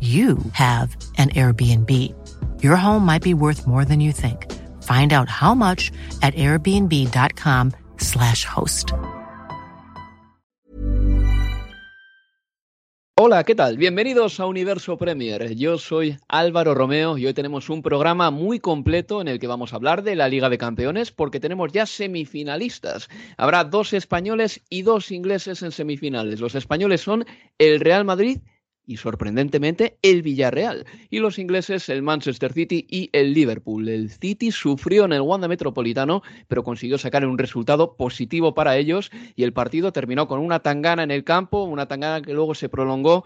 you have an Airbnb. Your home might be worth more than you think. Find out how much at airbnb.com/slash host. Hola, ¿qué tal? Bienvenidos a Universo Premier. Yo soy Álvaro Romeo y hoy tenemos un programa muy completo en el que vamos a hablar de la Liga de Campeones porque tenemos ya semifinalistas. Habrá dos españoles y dos ingleses en semifinales. Los españoles son el Real Madrid y sorprendentemente el Villarreal. Y los ingleses el Manchester City y el Liverpool. El City sufrió en el Wanda Metropolitano, pero consiguió sacar un resultado positivo para ellos y el partido terminó con una tangana en el campo, una tangana que luego se prolongó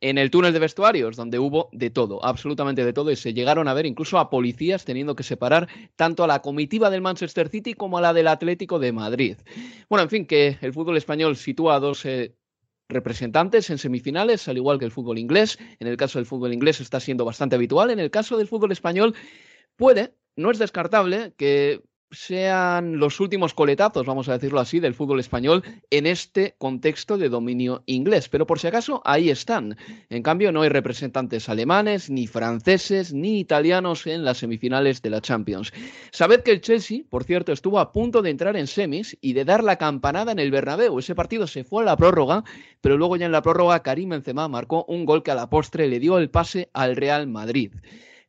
en el túnel de vestuarios, donde hubo de todo, absolutamente de todo, y se llegaron a ver incluso a policías teniendo que separar tanto a la comitiva del Manchester City como a la del Atlético de Madrid. Bueno, en fin, que el fútbol español sitúa a dos eh, representantes en semifinales, al igual que el fútbol inglés. En el caso del fútbol inglés está siendo bastante habitual. En el caso del fútbol español puede, no es descartable que sean los últimos coletazos, vamos a decirlo así, del fútbol español en este contexto de dominio inglés. Pero por si acaso, ahí están. En cambio, no hay representantes alemanes, ni franceses, ni italianos en las semifinales de la Champions. Sabed que el Chelsea, por cierto, estuvo a punto de entrar en semis y de dar la campanada en el Bernabéu. Ese partido se fue a la prórroga, pero luego ya en la prórroga Karim Benzema marcó un gol que a la postre le dio el pase al Real Madrid.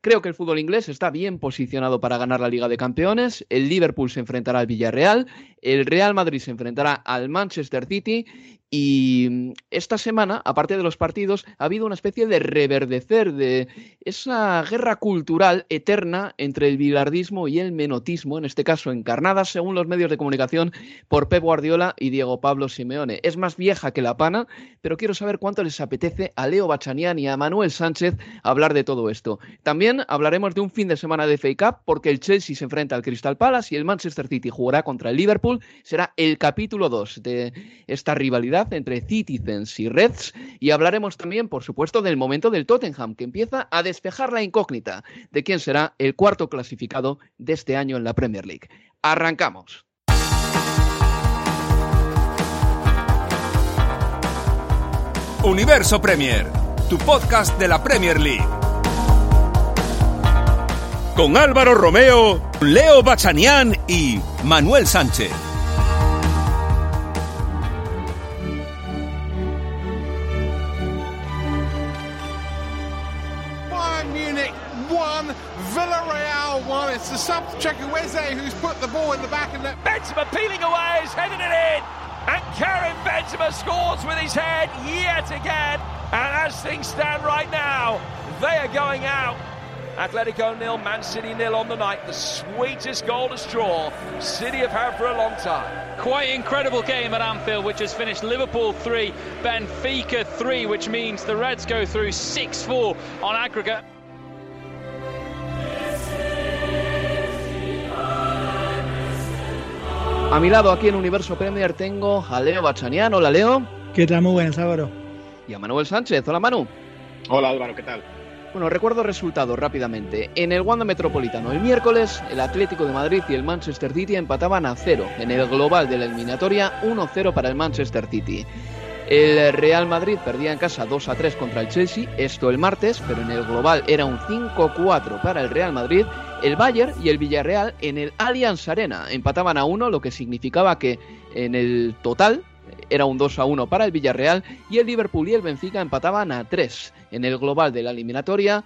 Creo que el fútbol inglés está bien posicionado para ganar la Liga de Campeones. El Liverpool se enfrentará al Villarreal, el Real Madrid se enfrentará al Manchester City y mm, esta semana, aparte de los partidos, ha habido una especie de reverdecer de esa guerra cultural eterna entre el bilardismo y el menotismo, en este caso encarnada, según los medios de comunicación, por Pep Guardiola y Diego Pablo Simeone. Es más vieja que la pana, pero quiero saber cuánto les apetece a Leo Bachanian y a Manuel Sánchez hablar de todo esto. También hablaremos de un fin de semana de FA Cup, porque el Chelsea se enfrenta al Crystal Palace y el Manchester City jugará contra el Liverpool. Será el capítulo 2 de esta rivalidad entre Citizens y Reds y hablaremos también, por supuesto, del momento del Tottenham, que empieza a despejar la incógnita de quién será el cuarto clasificado de este año en la Premier League. Arrancamos. Universo Premier, tu podcast de la Premier League. Con Álvaro Romeo, Leo Bachanián y Manuel Sánchez. It's the sub Chukwueze who's put the ball in the back of net. Benzema peeling away, he's heading it in. And Karim Benzema scores with his head yet again. And as things stand right now, they are going out. Atletico nil, Man City nil on the night. The sweetest goal to straw City have had for a long time. Quite incredible game at Anfield, which has finished Liverpool 3, Benfica 3, which means the Reds go through 6 4 on aggregate. A mi lado, aquí en Universo Premier, tengo a Leo Bachanian. Hola, Leo. ¿Qué tal? Muy buenas, Álvaro. Y a Manuel Sánchez. Hola, Manu. Hola, Álvaro, ¿qué tal? Bueno, recuerdo resultados rápidamente. En el Wanda Metropolitano, el miércoles, el Atlético de Madrid y el Manchester City empataban a cero. En el global de la eliminatoria, 1-0 para el Manchester City. El Real Madrid perdía en casa 2 a 3 contra el Chelsea, esto el martes, pero en el global era un 5-4 para el Real Madrid. El Bayern y el Villarreal en el Allianz Arena empataban a 1, lo que significaba que en el total era un 2 a 1 para el Villarreal y el Liverpool y el Benfica empataban a 3. En el global de la eliminatoria,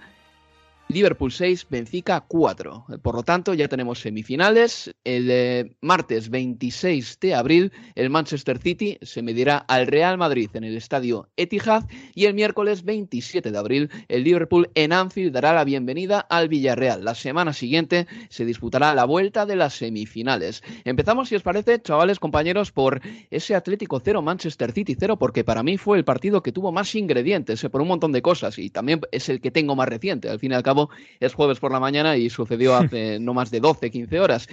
Liverpool 6, Benfica 4. Por lo tanto, ya tenemos semifinales. El eh, martes 26 de abril, el Manchester City se medirá al Real Madrid en el estadio Etihad y el miércoles 27 de abril, el Liverpool en Anfield dará la bienvenida al Villarreal. La semana siguiente se disputará la vuelta de las semifinales. Empezamos, si os parece, chavales, compañeros, por ese Atlético 0, Manchester City 0, porque para mí fue el partido que tuvo más ingredientes, eh, por un montón de cosas, y también es el que tengo más reciente. Al fin y al cabo, es jueves por la mañana y sucedió hace no más de 12, 15 horas.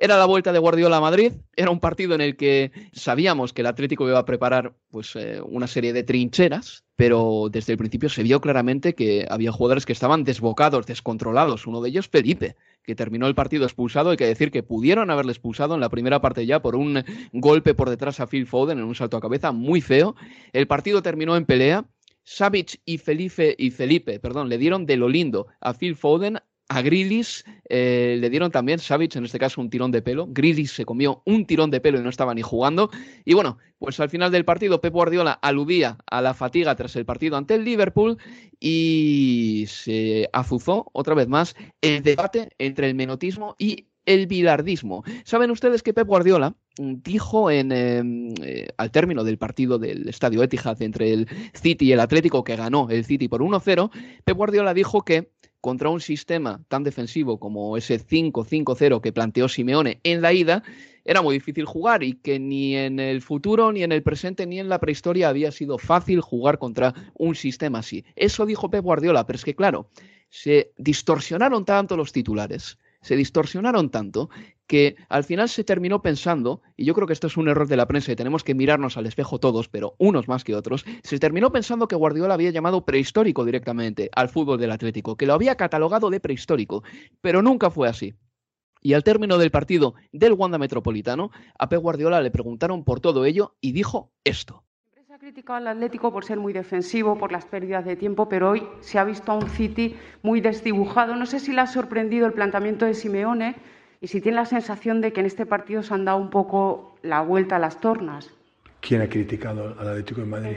Era la vuelta de Guardiola a Madrid, era un partido en el que sabíamos que el Atlético iba a preparar pues, eh, una serie de trincheras, pero desde el principio se vio claramente que había jugadores que estaban desbocados, descontrolados. Uno de ellos, Felipe, que terminó el partido expulsado. Hay que decir que pudieron haberle expulsado en la primera parte ya por un golpe por detrás a Phil Foden en un salto a cabeza muy feo. El partido terminó en pelea Savic y Felipe, perdón, le dieron de lo lindo a Phil Foden, a Grillis eh, le dieron también, Savic en este caso, un tirón de pelo. Grillis se comió un tirón de pelo y no estaba ni jugando. Y bueno, pues al final del partido, Pep Guardiola aludía a la fatiga tras el partido ante el Liverpool y se azuzó otra vez más el debate entre el menotismo y el bilardismo. Saben ustedes que Pep Guardiola dijo en, em, eh, al término del partido del Estadio Etihad entre el City y el Atlético, que ganó el City por 1-0, Pep Guardiola dijo que contra un sistema tan defensivo como ese 5-5-0 que planteó Simeone en la ida, era muy difícil jugar y que ni en el futuro, ni en el presente, ni en la prehistoria había sido fácil jugar contra un sistema así. Eso dijo Pep Guardiola, pero es que claro, se distorsionaron tanto los titulares se distorsionaron tanto que al final se terminó pensando, y yo creo que esto es un error de la prensa y tenemos que mirarnos al espejo todos, pero unos más que otros, se terminó pensando que Guardiola había llamado prehistórico directamente al fútbol del Atlético, que lo había catalogado de prehistórico, pero nunca fue así. Y al término del partido del Wanda Metropolitano, a Pep Guardiola le preguntaron por todo ello y dijo esto ha criticado al Atlético por ser muy defensivo, por las pérdidas de tiempo, pero hoy se ha visto a un City muy desdibujado. No sé si le ha sorprendido el planteamiento de Simeone y si tiene la sensación de que en este partido se han dado un poco la vuelta a las tornas. ¿Quién ha criticado al Atlético de Madrid?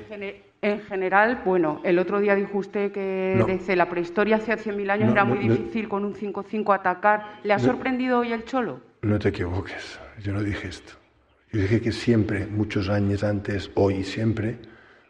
En, general, bueno, el otro día dijo usted que desde la prehistoria hace 100.000 años era muy difícil con un 5-5 atacar. ¿Le ha sorprendido hoy el Cholo? No te equivoques, yo no dije esto. Yo dije que siempre, muchos años antes, hoy y siempre,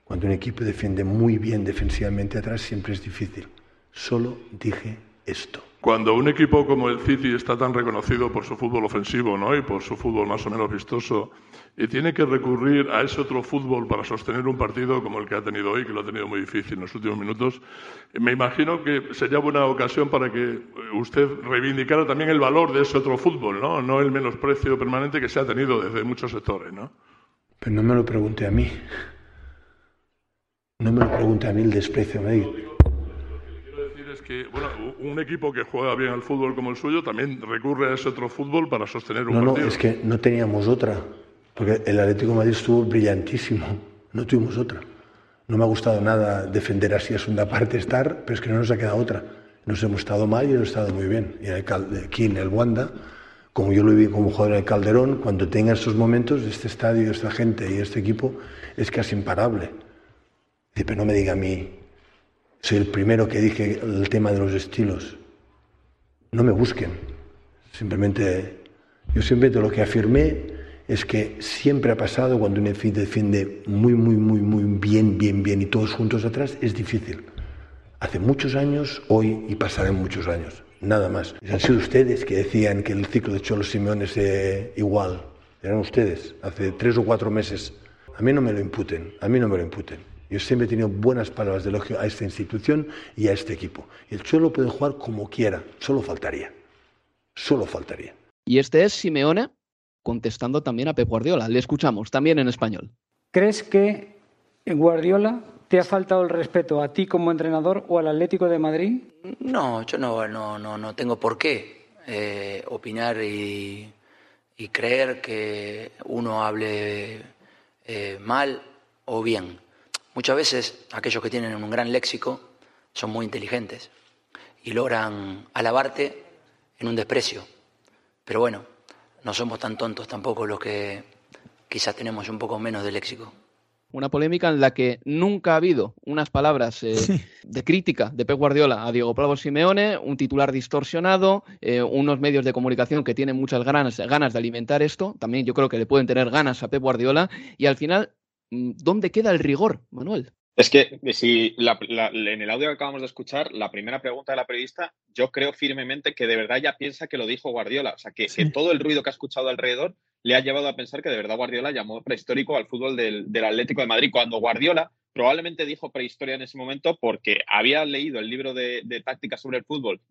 cuando un equipo defiende muy bien defensivamente atrás, siempre es difícil. Solo dije esto. Cuando un equipo como el City está tan reconocido por su fútbol ofensivo ¿no? y por su fútbol más o menos vistoso, y tiene que recurrir a ese otro fútbol para sostener un partido como el que ha tenido hoy, que lo ha tenido muy difícil en los últimos minutos, me imagino que sería buena ocasión para que usted reivindicara también el valor de ese otro fútbol, no, no el menosprecio permanente que se ha tenido desde muchos sectores. ¿no? Pero no me lo pregunte a mí. No me lo pregunte a mí el desprecio. Me es que bueno, un equipo que juega bien al fútbol como el suyo también recurre a ese otro fútbol para sostener un partido. No, es que no teníamos otra, porque el Atlético de Madrid estuvo brillantísimo, no tuvimos otra. No me ha gustado nada defender así a segunda parte estar, pero es que no nos ha quedado otra. Nos hemos estado mal y hemos estado muy bien. Y aquí en el Wanda, como yo lo vi como jugador en el Calderón, cuando tenga estos momentos, este estadio, esta gente y este equipo es casi imparable. pero no me diga a mí soy el primero que dije el tema de los estilos. No me busquen. Simplemente, yo siempre lo que afirmé es que siempre ha pasado cuando un equipo defiende muy, muy, muy, muy bien, bien, bien y todos juntos atrás, es difícil. Hace muchos años, hoy y pasarán muchos años. Nada más. Han sido ustedes que decían que el ciclo de Cholo Simeone es eh, igual. Eran ustedes, hace tres o cuatro meses. A mí no me lo imputen, a mí no me lo imputen. Yo siempre he tenido buenas palabras de elogio a esta institución y a este equipo. El Cholo puede jugar como quiera, solo faltaría. Solo faltaría. Y este es Simeone contestando también a Pep Guardiola. Le escuchamos también en español. ¿Crees que en Guardiola te ha faltado el respeto a ti como entrenador o al Atlético de Madrid? No, yo no, no, no, no tengo por qué eh, opinar y, creer que uno hable eh, mal o bien. Muchas veces aquellos que tienen un gran léxico son muy inteligentes y logran alabarte en un desprecio. Pero bueno, no somos tan tontos tampoco los que quizás tenemos un poco menos de léxico. Una polémica en la que nunca ha habido unas palabras eh, de crítica de Pep Guardiola a Diego Bravo Simeone, un titular distorsionado, eh, unos medios de comunicación que tienen muchas ganas, ganas de alimentar esto. También yo creo que le pueden tener ganas a Pep Guardiola. Y al final, ¿dónde queda el rigor, Manuel? Es que si en el audio que acabamos de escuchar, la primera pregunta de la periodista, yo creo firmemente que de verdad ya piensa que lo dijo Guardiola. O sea, que, todo el ruido que ha escuchado alrededor le ha llevado a pensar que de verdad Guardiola llamó prehistórico al fútbol del, Atlético de Madrid. Cuando Guardiola probablemente dijo prehistoria en ese momento porque había leído el libro de, de tácticas sobre el fútbol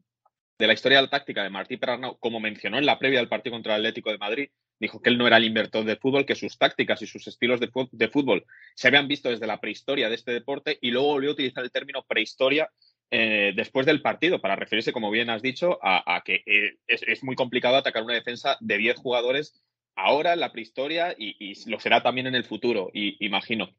de la historia de la táctica de Martí Perarnau, como mencionó en la previa del partido contra el Atlético de Madrid, dijo que él no era el inventor de fútbol, que sus tácticas y sus estilos de, fútbol se habían visto desde la prehistoria de este deporte y luego volvió a utilizar el término prehistoria eh, después del partido para referirse, como bien has dicho, a, que eh, es, muy complicado atacar una defensa de 10 jugadores ahora en la prehistoria y, lo será también en el futuro, y, imagino.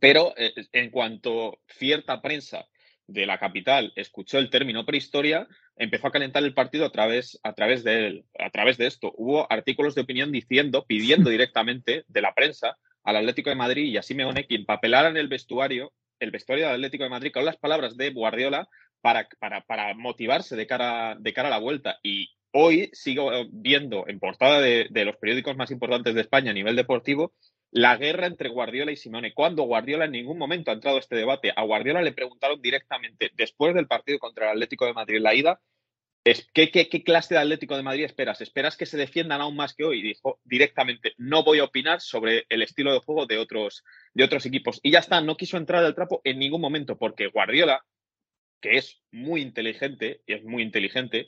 Pero eh, en cuanto cierta prensa de la capital escuchó el término prehistoria, empezó a calentar el partido a través, a través de él, a través de esto. Hubo artículos de opinión diciendo, pidiendo directamente de la prensa al Atlético de Madrid y a Simeone que empapelaran el vestuario, el vestuario del Atlético de Madrid con las palabras de Guardiola para, para, para motivarse de cara, de cara a la vuelta. Y hoy sigo viendo en portada de, de los periódicos más importantes de España a nivel deportivo la guerra entre Guardiola y Simeone. Cuando Guardiola en ningún momento ha entrado a este debate, a Guardiola le preguntaron directamente, después del partido contra el Atlético de Madrid, la ida, ¿qué, qué, clase de Atlético de Madrid esperas? ¿Esperas que se defiendan aún más que hoy? Dijo directamente, no voy a opinar sobre el estilo de juego de otros, de otros equipos. Y ya está, no quiso entrar al trapo en ningún momento, porque Guardiola, que es muy inteligente, y es muy inteligente,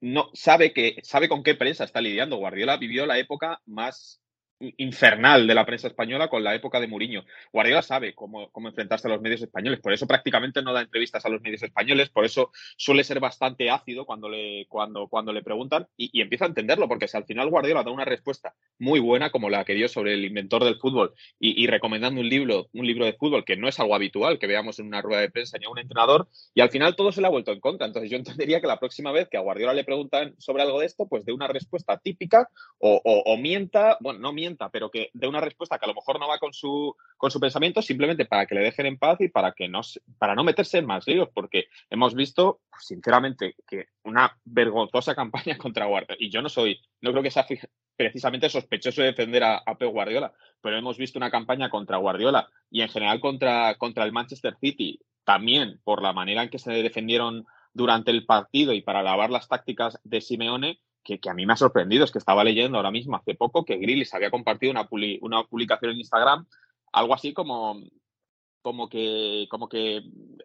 no sabe que sabe con qué prensa está lidiando. Guardiola vivió la época más infernal de la prensa española con la época de Mourinho. Guardiola sabe cómo, cómo, enfrentarse a los medios españoles, por eso prácticamente no da entrevistas a los medios españoles, por eso suele ser bastante ácido cuando le, cuando, cuando le preguntan y, y empieza a entenderlo, porque si al final Guardiola da una respuesta muy buena como la que dio sobre el inventor del fútbol y, recomendando un libro, un libro de fútbol que no es algo habitual que veamos en una rueda de prensa ni a un entrenador, y al final todo se le ha vuelto en contra. Entonces yo entendería que la próxima vez que a Guardiola le preguntan sobre algo de esto, pues dé una respuesta típica o, o mienta, bueno, no mienta, pero que dé una respuesta que a lo mejor no va con su, con su pensamiento, simplemente para que le dejen en paz y para, que no, para no meterse en más líos, porque hemos visto, pues, sinceramente, que una vergonzosa campaña contra Guardiola, y yo no soy, no creo que sea precisamente sospechoso de defender a, a Pep Guardiola, pero hemos visto una campaña contra Guardiola y en general contra, contra el Manchester City, también por la manera en que se defendieron durante el partido y para alabar las tácticas de Simeone, que, a mí me ha sorprendido es que estaba leyendo ahora mismo hace poco que Grillis había compartido una, una publicación en Instagram, algo así como, como que, como que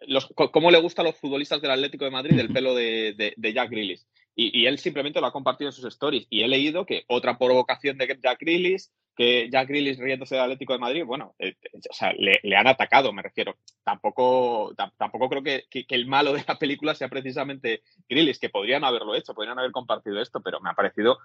los, cómo le gusta a los futbolistas del Atlético de Madrid el pelo de, de, Jack Grillis. Y, él simplemente lo ha compartido en sus stories. Y he leído que otra provocación de Jack Grillis que Jack Grealish riéndose del Atlético de Madrid, bueno, eh, eh, o sea, le, han atacado, me refiero. Tampoco, tampoco creo que, el malo de la película sea precisamente Grealish, que podrían haberlo hecho, podrían haber compartido esto, pero me ha parecido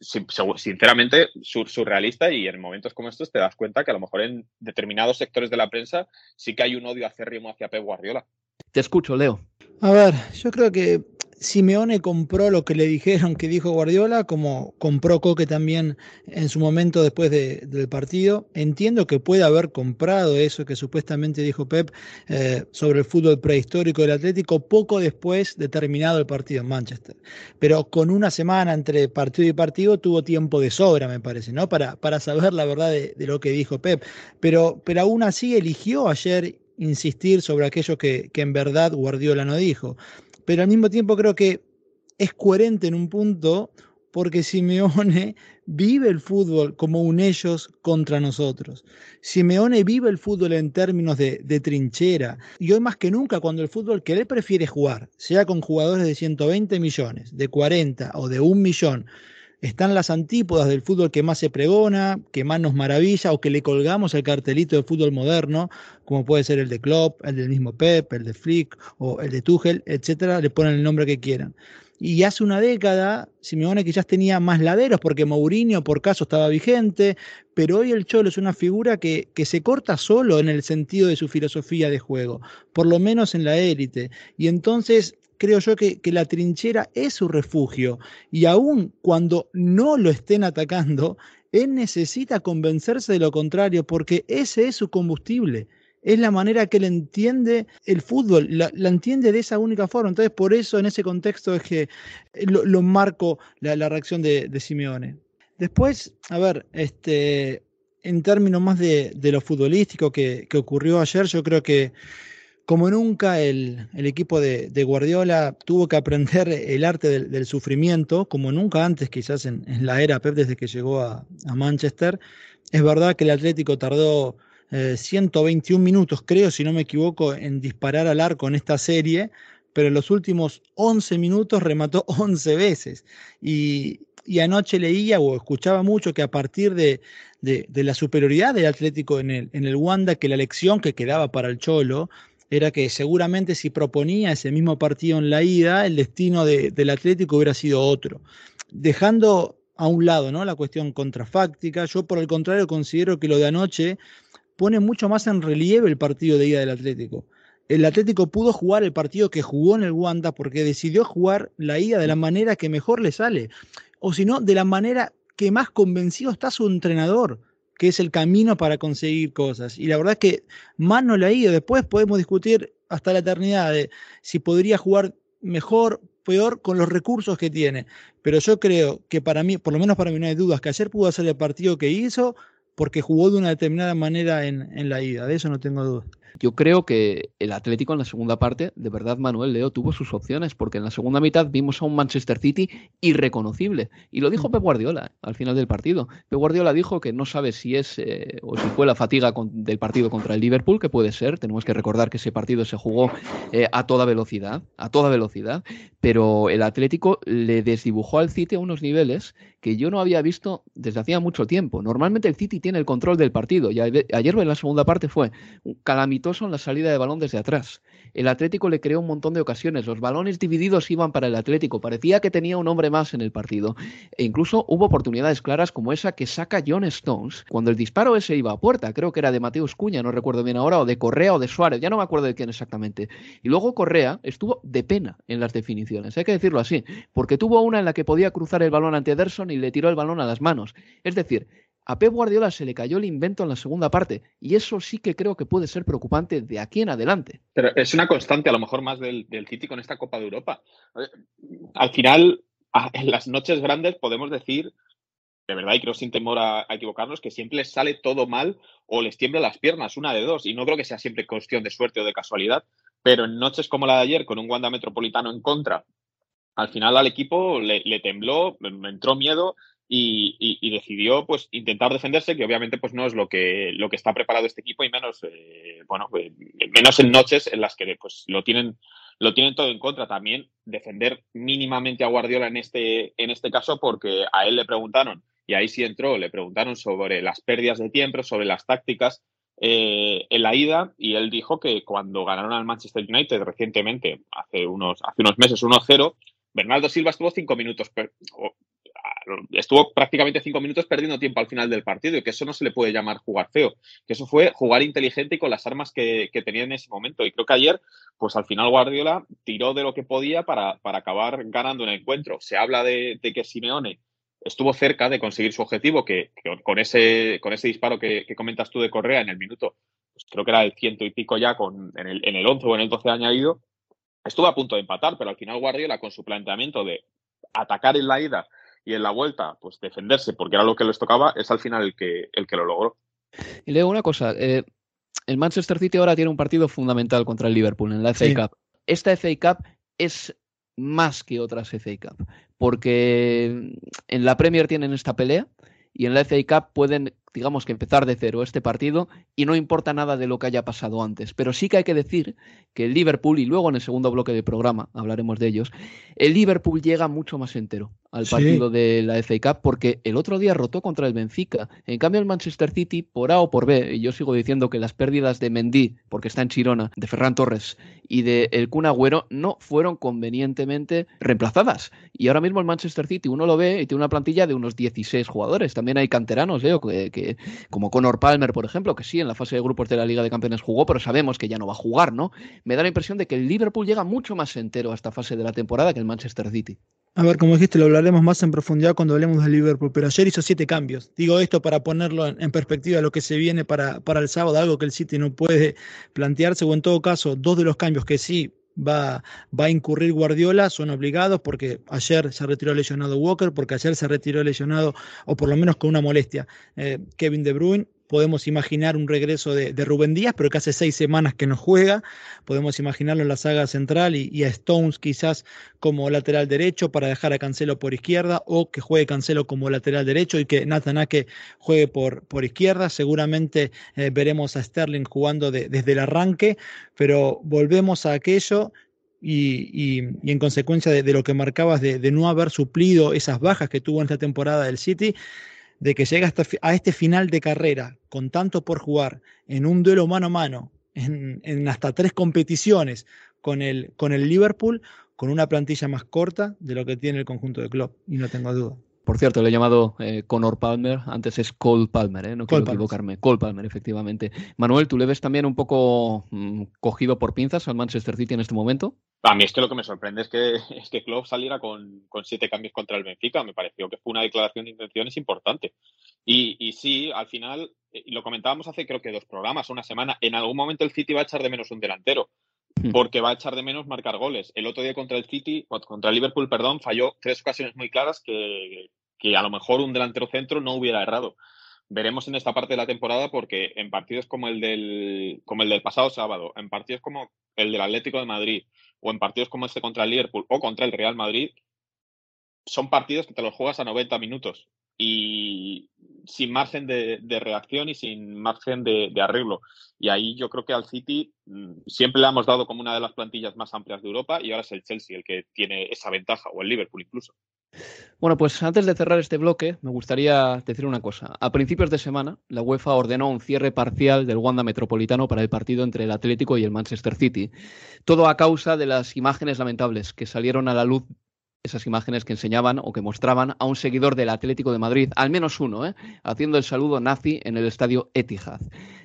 sinceramente surrealista y en momentos como estos te das cuenta que a lo mejor en determinados sectores de la prensa sí que hay un odio acérrimo hacia Pep Guardiola. Te escucho, Leo. A ver, yo creo que Simeone compró lo que le dijeron que dijo Guardiola, como compró Coque también en su momento después del partido. Entiendo que puede haber comprado eso que supuestamente dijo Pep eh, sobre el fútbol prehistórico del Atlético poco después de terminado el partido en Manchester. Pero con una semana entre partido y partido tuvo tiempo de sobra, me parece, ¿no? Para, para saber la verdad de, lo que dijo Pep. Pero, pero aún así eligió ayer insistir sobre aquello que, que en verdad Guardiola no dijo pero al mismo tiempo creo que es coherente en un punto porque Simeone vive el fútbol como un ellos contra nosotros. Simeone vive el fútbol en términos de, trinchera. Y hoy más que nunca, cuando el fútbol que él prefiere jugar, sea con jugadores de 120 millones, de 40 o de un millón, están las antípodas del fútbol que más se pregona, que más nos maravilla o que le colgamos el cartelito de fútbol moderno, como puede ser el de Klopp, el del mismo Pep, el de Flick o el de Tuchel, etcétera, le ponen el nombre que quieran. Y hace una década, Simeone quizás tenía más laderos porque Mourinho por caso estaba vigente, pero hoy el Cholo es una figura que, que se corta solo en el sentido de su filosofía de juego, por lo menos en la élite. Y entonces creo yo que, que, la trinchera es su refugio y aun cuando no lo estén atacando, él necesita convencerse de lo contrario porque ese es su combustible. Es la manera que él entiende el fútbol, la, entiende de esa única forma. Entonces, por eso en ese contexto es que lo, marco la, reacción de, Simeone. Después, a ver, este, en términos más de, lo futbolístico que, ocurrió ayer, yo creo que como nunca el, equipo de, Guardiola tuvo que aprender el arte del, sufrimiento, como nunca antes quizás en, la era Pep desde que llegó a, Manchester. Es verdad que el Atlético tardó 121 eh, minutos, creo, si no me equivoco, en disparar al arco en esta serie, pero en los últimos 11 minutos remató 11 veces. Y, anoche leía o escuchaba mucho que a partir de, la superioridad del Atlético en el, en el Wanda, que la lección que quedaba para el Cholo era que seguramente si proponía ese mismo partido en la ida, el destino del Atlético hubiera sido otro. Dejando a un lado ¿no? la cuestión contrafáctica, yo por el contrario considero que lo de anoche pone mucho más en relieve el partido de ida del Atlético. El Atlético pudo jugar el partido que jugó en el Wanda porque decidió jugar la ida de la manera que mejor le sale, o si no, de la manera que más convencido está su entrenador que es el camino para conseguir cosas. Y la verdad es que más no le ha ido. Después podemos discutir hasta la eternidad de si podría jugar mejor, peor con los recursos que tiene. Pero yo creo que para mí, por lo menos para mí no hay dudas, que ayer pudo hacer el partido que hizo porque jugó de una determinada manera en, en la ida. De eso no tengo dudas. Yo creo que el Atlético en la segunda parte, de verdad, Manuel Leo tuvo sus opciones, porque en la segunda mitad vimos a un Manchester City irreconocible. Y lo dijo Pep Guardiola al final del partido. Pep Guardiola dijo que no sabe si es eh, o si fue la fatiga del partido contra el Liverpool, que puede ser. Tenemos que recordar que ese partido se jugó eh, a toda velocidad, a toda velocidad. Pero el Atlético le desdibujó al City a unos niveles que yo no había visto desde hacía mucho tiempo. Normalmente el City tiene el control del partido. Y ayer en la segunda parte fue calamitoso en la salida de balón desde atrás. El Atlético le creó un montón de ocasiones. Los balones divididos iban para el Atlético. Parecía que tenía un hombre más en el partido. E incluso hubo oportunidades claras como esa que saca John Stones cuando el disparo ese iba a puerta. Creo que era de Mateus Cuña, no recuerdo bien ahora, o de Correa o de Suárez. Ya no me acuerdo de quién exactamente. Y luego Correa estuvo de pena en las definiciones. Hay que decirlo así. Porque tuvo una en la que podía cruzar el balón ante Ederson y le tiró el balón a las manos. Es decir, a Pep Guardiola se le cayó el invento en la segunda parte y eso sí que creo que puede ser preocupante de aquí en adelante. Pero es una constante a lo mejor más del, City con esta Copa de Europa. Al final, en las noches grandes podemos decir, de verdad, y creo sin temor a, equivocarnos, que siempre sale todo mal o les tiembla las piernas, una de dos. Y no creo que sea siempre cuestión de suerte o de casualidad, pero en noches como la de ayer, con un Wanda Metropolitano en contra, al final al equipo le, le tembló, entró miedo y, decidió pues intentar defenderse, que obviamente pues no es lo que, lo que está preparado este equipo y menos, eh, bueno, pues, menos en noches en las que pues lo tienen, lo tienen todo en contra. También defender mínimamente a Guardiola en este, en este caso porque a él le preguntaron, y ahí sí entró, le preguntaron sobre las pérdidas de tiempo, sobre las tácticas eh, en la ida y él dijo que cuando ganaron al Manchester United recientemente, hace unos, hace unos meses 1-0, Bernardo Silva estuvo cinco minutos, estuvo prácticamente cinco minutos perdiendo tiempo al final del partido y que eso no se le puede llamar jugar feo, que eso fue jugar inteligente y con las armas que, tenía en ese momento. Y creo que ayer, pues al final Guardiola tiró de lo que podía para, acabar ganando el encuentro. Se habla de, que Simeone estuvo cerca de conseguir su objetivo, que, con, ese, con ese disparo que, comentas tú de Correa en el minuto, pues creo que era el ciento y pico ya con, en, el, en el 11 o en el 12 añadido, estuvo a punto de empatar, pero al final Guardiola con su planteamiento de atacar en la ida y en la vuelta, pues defenderse, porque era lo que les tocaba, es al final el que, el que lo logró. Y leo una cosa, eh, el Manchester City ahora tiene un partido fundamental contra el Liverpool en la FA Cup. Esta FA Cup es más que otras FA Cup, porque en la Premier tienen esta pelea y en la FA Cup pueden digamos que empezar de cero este partido y no importa nada de lo que haya pasado antes. Pero sí que hay que decir que el Liverpool, y luego en el segundo bloque del programa hablaremos de ellos, el Liverpool llega mucho más entero al partido de la FA Cup porque el otro día rotó contra el Benfica. En cambio, el Manchester City, por A o por B, y yo sigo diciendo que las pérdidas de Mendy, porque está en Chirona, de Ferran Torres y de el Kun Agüero no fueron convenientemente reemplazadas. Y ahora mismo el Manchester City, uno lo ve y tiene una plantilla de unos 16 jugadores. También hay canteranos, veo, que, como Conor Palmer, por ejemplo, que sí, en la fase de grupos de la Liga de Campeones jugó, pero sabemos que ya no va a jugar, ¿no? Me da la impresión de que el Liverpool llega mucho más entero a esta fase de la temporada que el Manchester City. A ver, como dijiste, lo hablaremos más en profundidad cuando hablemos del Liverpool, pero ayer hizo siete cambios. Digo esto para ponerlo en, perspectiva de lo que se viene para, para el sábado, algo que el City no puede plantearse, o en todo caso, dos de los cambios que sí va, va a incurrir Guardiola son obligados porque ayer se retiró lesionado Walker, porque ayer se retiró lesionado, o por lo menos con una molestia, eh, Kevin De Bruyne podemos imaginar un regreso de, Rubén Díaz, pero que hace seis semanas que no juega. Podemos imaginarlo en la saga central y, a Stones quizás como lateral derecho para dejar a Cancelo por izquierda o que juegue Cancelo como lateral derecho y que Nathan juegue por, por izquierda. Seguramente eh, veremos a Sterling jugando desde el arranque, pero volvemos a aquello. Y, en consecuencia de, lo que marcabas de, de no haber suplido esas bajas que tuvo en esta temporada del City, de que llega hasta a este final de carrera con tanto por jugar en un duelo mano a mano, en, hasta tres competiciones con el, con el Liverpool, con una plantilla más corta de lo que tiene el conjunto de club, y no tengo duda. Por cierto, le he llamado eh, Conor Palmer, antes es Cole Palmer, ¿eh? no quiero equivocarme. Cole Palmer, efectivamente. Manuel, ¿tú le ves también un poco mm, cogido por pinzas al Manchester City en este momento? A mí es que lo que me sorprende es que, es que Klopp saliera con, siete cambios contra el Benfica. Me pareció que fue una declaración de intenciones importante. Y, y sí, al final, eh, lo comentábamos hace creo que dos programas, una semana, en algún momento el City va a echar de menos un delantero. Porque va a echar de menos marcar goles. El otro día contra el City, contra el Liverpool, perdón, falló tres ocasiones muy claras que, que a lo mejor un delantero centro no hubiera errado. Veremos en esta parte de la temporada porque en partidos como el del, como el del pasado sábado, en partidos como el del Atlético de Madrid o en partidos como este contra el Liverpool o contra el Real Madrid, son partidos que te los juegas a 90 minutos y sin margen de, reacción y sin margen de, de, arreglo. Y ahí yo creo que al City mm, siempre le hemos dado como una de las plantillas más amplias de Europa y ahora es el Chelsea el que tiene esa ventaja, o el Liverpool incluso. Bueno, pues antes de cerrar este bloque, me gustaría decir una cosa. A principios de semana, la UEFA ordenó un cierre parcial del Wanda Metropolitano para el partido entre el Atlético y el Manchester City. Todo a causa de las imágenes lamentables que salieron a la luz esas imágenes que enseñaban o que mostraban a un seguidor del Atlético de Madrid, al menos uno, ¿eh? haciendo el saludo nazi en el estadio Etihad.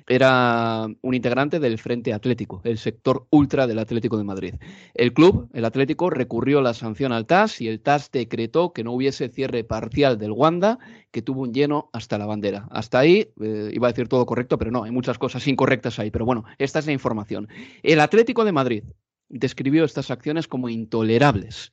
Era un integrante del Frente Atlético, el sector ultra del Atlético de Madrid. El club, el Atlético, recurrió la sanción al TAS y el TAS decretó que no hubiese cierre parcial del Wanda, que tuvo un lleno hasta la bandera. Hasta ahí eh, iba a decir todo correcto, pero no, hay muchas cosas incorrectas ahí. Pero bueno, esta es la información. El Atlético de Madrid describió estas acciones como intolerables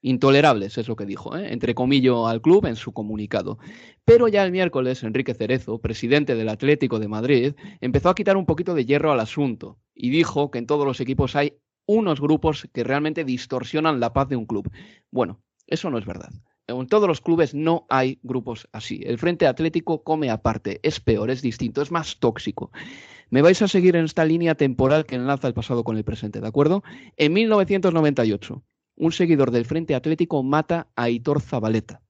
Intolerables, es lo que dijo, ¿eh? entre comillas, al club en su comunicado. Pero ya el miércoles, Enrique Cerezo, presidente del Atlético de Madrid, empezó a quitar un poquito de hierro al asunto y dijo que en todos los equipos hay unos grupos que realmente distorsionan la paz de un club. Bueno, eso no es verdad. En todos los clubes no hay grupos así. El Frente Atlético come aparte, es peor, es distinto, es más tóxico. Me vais a seguir en esta línea temporal que enlaza el pasado con el presente, ¿de acuerdo? En 1998, un seguidor del Frente Atlético mata a Hitor Zabaleta,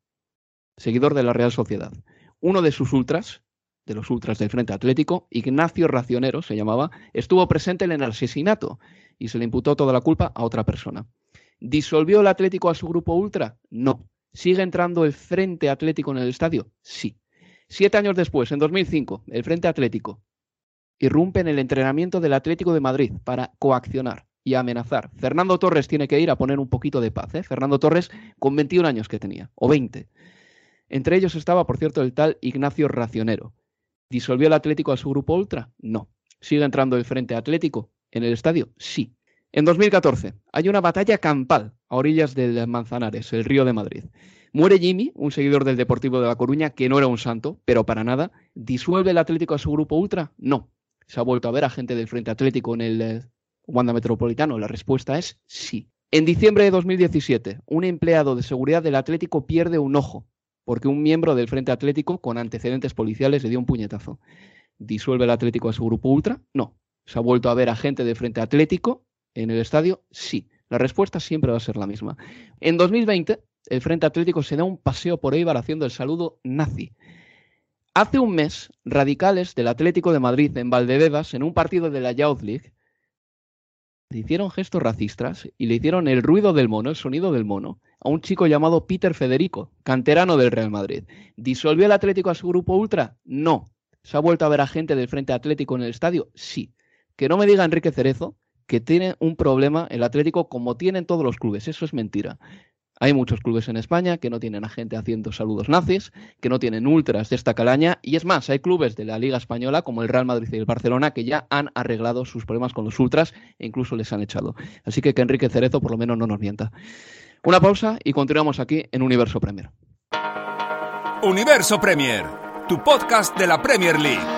seguidor de la Real Sociedad. Uno de sus ultras, de los ultras del Frente Atlético, Ignacio Racionero se llamaba, estuvo presente en el asesinato y se le imputó toda la culpa a otra persona. ¿Disolvió el Atlético a su grupo ultra? No. ¿Sigue entrando el Frente Atlético en el estadio? Sí. Siete años después, en 2005, el Frente Atlético irrumpe en el entrenamiento del Atlético de Madrid para coaccionar y amenazar. Fernando Torres tiene que ir a poner un poquito de paz. ¿eh? Fernando Torres con 21 años que tenía, o 20. Entre ellos estaba, por cierto, el tal Ignacio Racionero. ¿Disolvió el Atlético a su grupo ultra? No. ¿Sigue entrando el Frente Atlético en el estadio? Sí. En 2014 hay una batalla campal a orillas del Manzanares, el río de Madrid. Muere Jimmy, un seguidor del Deportivo de La Coruña, que no era un santo, pero para nada. ¿Disuelve el Atlético a su grupo ultra? No. Se ha vuelto a ver a gente del Frente Atlético en el eh, Wanda Metropolitano? La respuesta es sí. En diciembre de 2017, un empleado de seguridad del Atlético pierde un ojo porque un miembro del Frente Atlético con antecedentes policiales le dio un puñetazo. ¿Disuelve el Atlético a su grupo ultra? No. ¿Se ha vuelto a ver a gente del Frente Atlético en el estadio? Sí. La respuesta siempre va a ser la misma. En 2020, el Frente Atlético se da un paseo por Eibar haciendo el saludo nazi. Hace un mes, radicales del Atlético de Madrid en Valdebebas, en un partido de la Youth League, le hicieron gestos racistas y le hicieron el ruido del mono, el sonido del mono, a un chico llamado Peter Federico, canterano del Real Madrid. ¿Disolvió el Atlético a su grupo ultra? No. ¿Se ha vuelto a ver a gente del Frente Atlético en el estadio? Sí. Que no me diga Enrique Cerezo que tiene un problema el Atlético como tienen todos los clubes. Eso es mentira. Hay muchos clubes en España que no tienen a gente haciendo saludos nazis, que no tienen ultras de esta calaña, y es más, hay clubes de la Liga Española como el Real Madrid y el Barcelona que ya han arreglado sus problemas con los ultras e incluso les han echado. Así que que Enrique Cerezo por lo menos no nos mienta. Una pausa y continuamos aquí en Universo Premier. Universo Premier, tu podcast de la Premier League.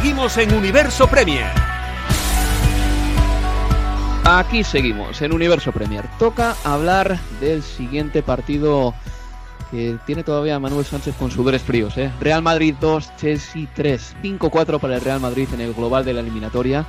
Seguimos en Universo Premier. Aquí seguimos en Universo Premier. Toca hablar del siguiente partido que tiene todavía Manuel Sánchez con sudores fríos. ¿eh? Real Madrid 2, Chelsea 3. 5-4 para el Real Madrid en el global de la eliminatoria.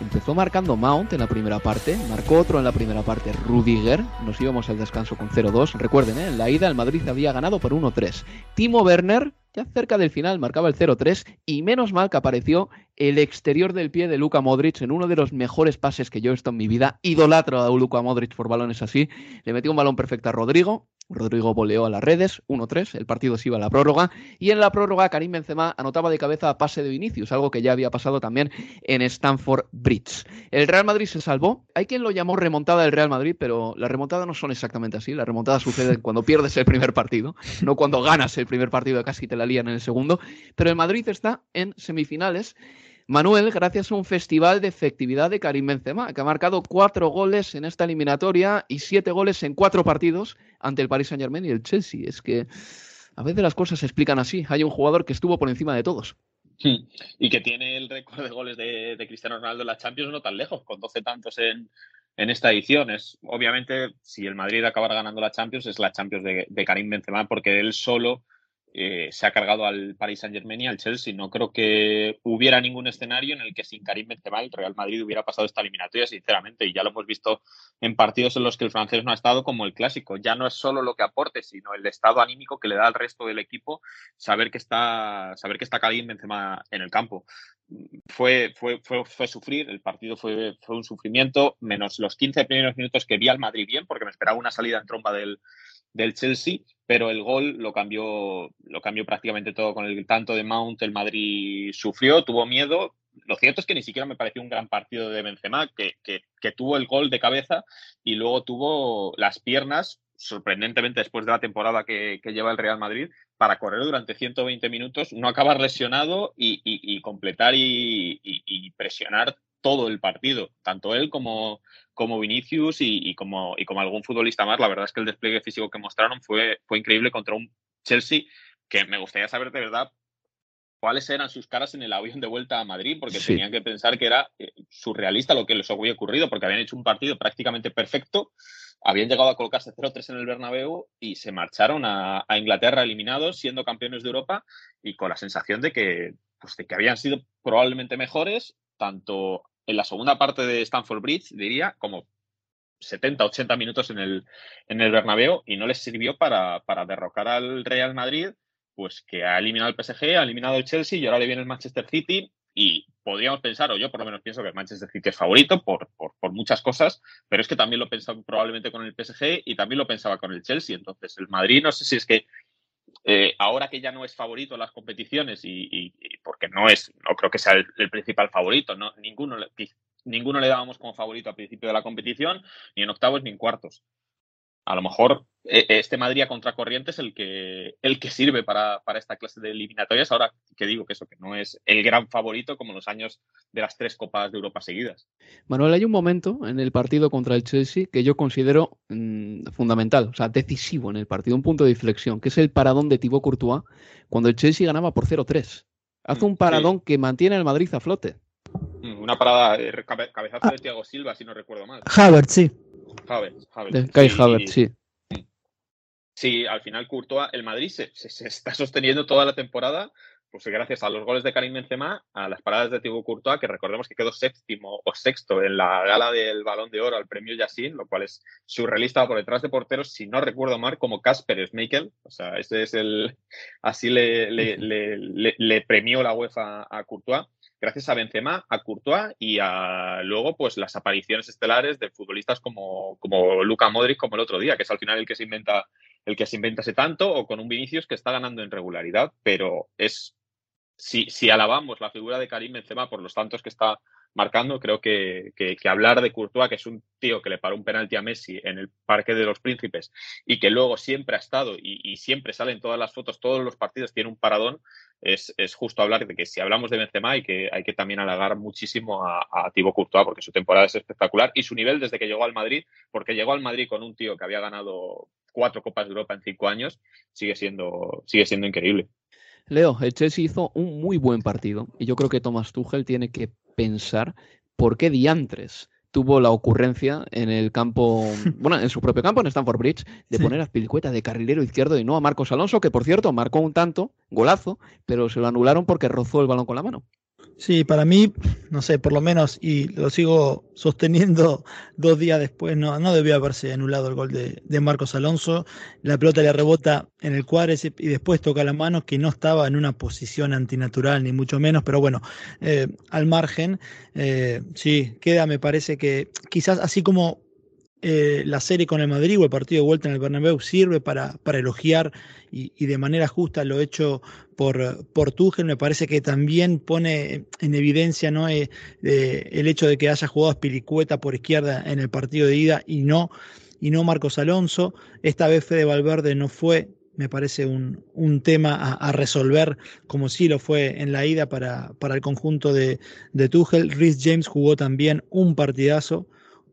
Empezó marcando Mount en la primera parte, marcó otro en la primera parte Rudiger, nos íbamos al descanso con 0-2. Recuerden, ¿eh? en la ida el Madrid había ganado por 1-3. Timo Werner, ya cerca del final, marcaba el 0-3 y menos mal que apareció el exterior del pie de Luka Modric en uno de los mejores pases que yo he visto en mi vida. Idolatro a Luka Modric por balones así. Le metió un balón perfecto a Rodrigo, Rodrigo voleó a las redes, 1-3, el partido se iba a la prórroga. Y en la prórroga Karim Benzema anotaba de cabeza a pase de Vinicius, algo que ya había pasado también en Stamford Bridge. El Real Madrid se salvó, hay quien lo llamó remontada del Real Madrid, pero las remontadas no son exactamente así, las remontadas suceden cuando pierdes el primer partido, no cuando ganas el primer partido casi te la lían en el segundo, pero el Madrid está en semifinales Manuel, gracias a un festival de efectividad de Karim Benzema, que ha marcado cuatro goles en esta eliminatoria y siete goles en cuatro partidos ante el Paris Saint Germain y el Chelsea. Es que a veces las cosas se explican así. Hay un jugador que estuvo por encima de todos. Y que tiene el récord de goles de, Cristiano Ronaldo en la Champions no tan lejos, con 12 tantos en, esta edición. Es, obviamente, si el Madrid acabara ganando la Champions, es la Champions de, de Karim Benzema, porque él solo eh, se ha cargado al Paris Saint Germain y al Chelsea. No creo que hubiera ningún escenario en el que sin Karim Benzema el Real Madrid hubiera pasado esta eliminatoria, sinceramente. Y ya lo hemos visto en partidos en los que el francés no ha estado como el clásico. Ya no es solo lo que aporte, sino el estado anímico que le da al resto del equipo saber que está, saber que está Karim Benzema en el campo. Fue, fue, fue, fue, sufrir, el partido fue, fue un sufrimiento, menos los 15 primeros minutos que vi al Madrid bien, porque me esperaba una salida en tromba del, del Chelsea, pero el gol lo cambió, lo cambió prácticamente todo con el tanto de Mount. El Madrid sufrió, tuvo miedo. Lo cierto es que ni siquiera me pareció un gran partido de Benzema, que, que, tuvo el gol de cabeza y luego tuvo las piernas, sorprendentemente después de la temporada que, lleva el Real Madrid, para correr durante 120 minutos, no acabar lesionado y, completar y, presionar todo el partido, tanto él como, como Vinicius y, como, y como algún futbolista más. La verdad es que el despliegue físico que mostraron fue, fue increíble contra un Chelsea que me gustaría saber de verdad cuáles eran sus caras en el avión de vuelta a Madrid, porque tenían que pensar que era eh, surrealista lo que les había ocurrido, porque habían hecho un partido prácticamente perfecto, habían llegado a colocarse 0-3 en el Bernabéu y se marcharon a, Inglaterra eliminados, siendo campeones de Europa y con la sensación de que, pues, de que habían sido probablemente mejores, tanto en la segunda parte de Stanford Bridge, diría, como 70, 80 minutos en el, en el Bernabéu y no les sirvió para, para derrocar al Real Madrid, pues que ha eliminado el PSG, ha eliminado el Chelsea y ahora le viene el Manchester City y podríamos pensar, o yo por lo menos pienso que el Manchester City es favorito por, por, muchas cosas, pero es que también lo pensaba probablemente con el PSG y también lo pensaba con el Chelsea. Entonces, el Madrid no sé si es que eh, ahora que ya no es favorito en las competiciones y, porque no es, no creo que sea el, principal favorito, no, ninguno, ninguno le dábamos como favorito al principio de la competición, ni en octavos ni en cuartos a lo mejor eh, este Madrid a contracorriente es el que, el que sirve para, esta clase de eliminatorias. Ahora que digo que eso, que no es el gran favorito como en los años de las tres Copas de Europa seguidas. Manuel, hay un momento en el partido contra el Chelsea que yo considero mm, fundamental, o sea, decisivo en el partido, un punto de inflexión, que es el paradón de Thibaut Courtois cuando el Chelsea ganaba por 0-3. Hace mm, un paradón que mantiene al Madrid a flote. Mm, una parada, de cabezazo de Thiago Silva, si no recuerdo mal. Havertz, sí. Havertz, Kai Havertz, sí. Sí, al final Courtois, el Madrid se, está sosteniendo toda la temporada, pues gracias a los goles de Karim Benzema, a las paradas de Thibaut Courtois, que recordemos que quedó séptimo o sexto en la gala del Balón de Oro al premio Yassin, lo cual es surrealista por detrás de porteros, si no recuerdo mal, como Casper Schmeichel, o sea, ese es el, así le, le premió la UEFA a Courtois gracias a Benzema, a Courtois y a luego pues las apariciones estelares de futbolistas como, como Luca Modric como el otro día, que es al final el que se inventa el que se inventa ese tanto, o con un Vinicius que está ganando en regularidad, pero es si, si alabamos la figura de Karim Benzema por los tantos que está marcando. Creo que, hablar de Courtois, que es un tío que le paró un penalti a Messi en el Parque de los Príncipes y que luego siempre ha estado y, siempre sale en todas las fotos, todos los partidos tiene un paradón, es, justo hablar de que si hablamos de Benzema hay que, hay que también halagar muchísimo a, a Thibaut porque su temporada es espectacular y su nivel desde que llegó al Madrid, porque llegó al Madrid con un tío que había ganado cuatro Copas de Europa en cinco años, sigue siendo, sigue siendo increíble. Leo, el Chelsea hizo un muy buen partido y yo creo que Thomas Tuchel tiene que pensar por qué diantres tuvo la ocurrencia en el campo, bueno, en su propio campo, en Stanford Bridge, de poner a Pilcueta de carrilero izquierdo y no a Marcos Alonso, que por cierto marcó un tanto, golazo, pero se lo anularon porque rozó el balón con la mano. Sí, para mí, no sé, por lo menos, y lo sigo sosteniendo dos días después, no, no debió haberse anulado el gol de, Marcos Alonso. La pelota le rebota en el cuádriceps y después toca la mano, que no estaba en una posición antinatural, ni mucho menos, pero bueno, eh, al margen, eh, sí, queda, me parece que quizás así como eh, la serie con el Madrid o el partido de vuelta en el Bernabéu sirve para, elogiar y, de manera justa lo hecho por, Tuchel, me parece que también pone en evidencia ¿no? Eh, el hecho de que haya jugado Spiricueta por izquierda en el partido de ida y no, Marcos Alonso. Esta vez Fede Valverde no fue me parece un, tema a, resolver, como sí lo fue en la ida para, para el conjunto de, de Tuchel. Rhys James jugó también un partidazo.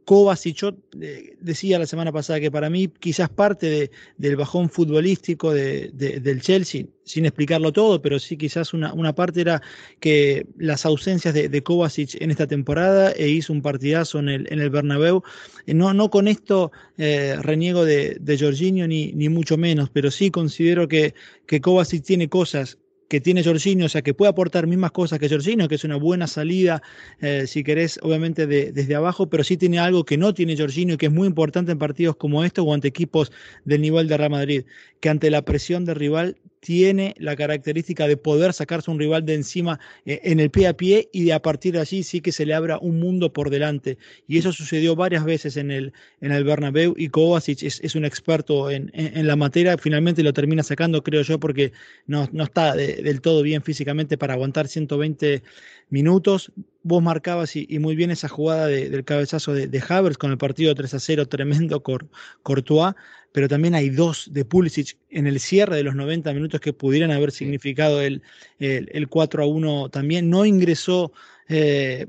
Kovacic, eh, decía la semana pasada que para mí quizás parte del bajón futbolístico del Chelsea, sin explicarlo todo, pero sí quizás una, parte era que las ausencias de, Kovacic en esta temporada e hizo un partidazo en el, en el Bernabéu. Eh, no, con esto eh, reniego de, de Jorginho ni, ni mucho menos, pero sí considero que, que Kovacic tiene cosas que tiene Jorginho, o sea, que puede aportar mismas cosas que Jorginho, que es una buena salida, eh, si querés, obviamente desde abajo, pero sí tiene algo que no tiene Jorginho y que es muy importante en partidos como estos o ante equipos del nivel de Real Madrid, que ante la presión del rival tiene la característica de poder sacarse un rival de encima eh, en el pie a pie y de a partir de allí sí que se le abra un mundo por delante. Y eso sucedió varias veces en el, en el Bernabéu y Kovacic es, un experto en, la materia, finalmente lo termina sacando, creo yo, porque no, no está del todo bien físicamente para aguantar 120 minutos. Vos marcabas y, muy bien esa jugada del cabezazo de, Havers con el partido 3 a 0, tremendo Courtois, pero también hay dos de Pulisic en el cierre de los 90 minutos que pudieran haber significado el, el, 4 a 1 también. No ingresó eh,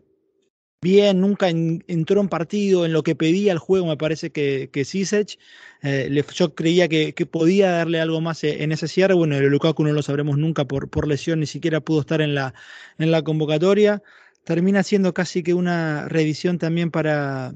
bien, nunca entró en partido en lo que pedía el juego, me parece que, que eh, yo creía que, podía darle algo más eh, en ese cierre. Bueno, el Lukaku no lo sabremos nunca por, por lesión, ni siquiera pudo estar en la, en la convocatoria. termina siendo casi que una reedición también para,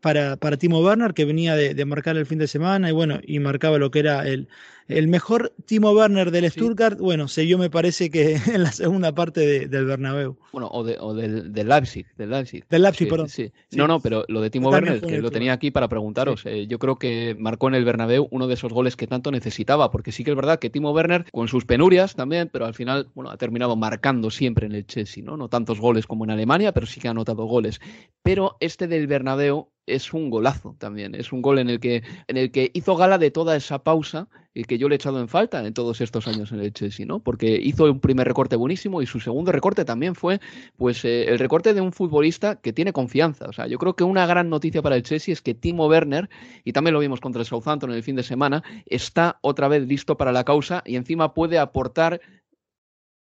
para, para Timo Werner, que venía de, de, marcar el fin de semana y bueno, y marcaba lo que era el, el mejor Timo Werner del Stuttgart, bueno, se vio me parece que en la segunda parte de, del Bernabéu. Bueno, o, de, o del, del, Leipzig, del Leipzig. Del Leipzig, sí, perdón. Sí. No, no, pero lo de Timo Werner, que lo tenía aquí para preguntaros, eh, yo creo que marcó en el Bernabéu uno de esos goles que tanto necesitaba, porque sí que es verdad que Timo Werner, con sus penurias también, pero al final, bueno, ha terminado marcando siempre en el Chelsea, ¿no? No tantos goles como en Alemania, pero sí que ha anotado goles. Pero este del Bernabéu es un golazo también. Es un gol en el que, en el que hizo gala de toda esa pausa y que yo le he echado en falta en todos estos años en el Chelsea, ¿no? Porque hizo un primer recorte buenísimo y su segundo recorte también fue, pues, eh, el recorte de un futbolista que tiene confianza. O sea, yo creo que una gran noticia para el Chelsea es que Timo Werner, y también lo vimos contra el Southampton en el fin de semana, está otra vez listo para la causa y encima puede aportar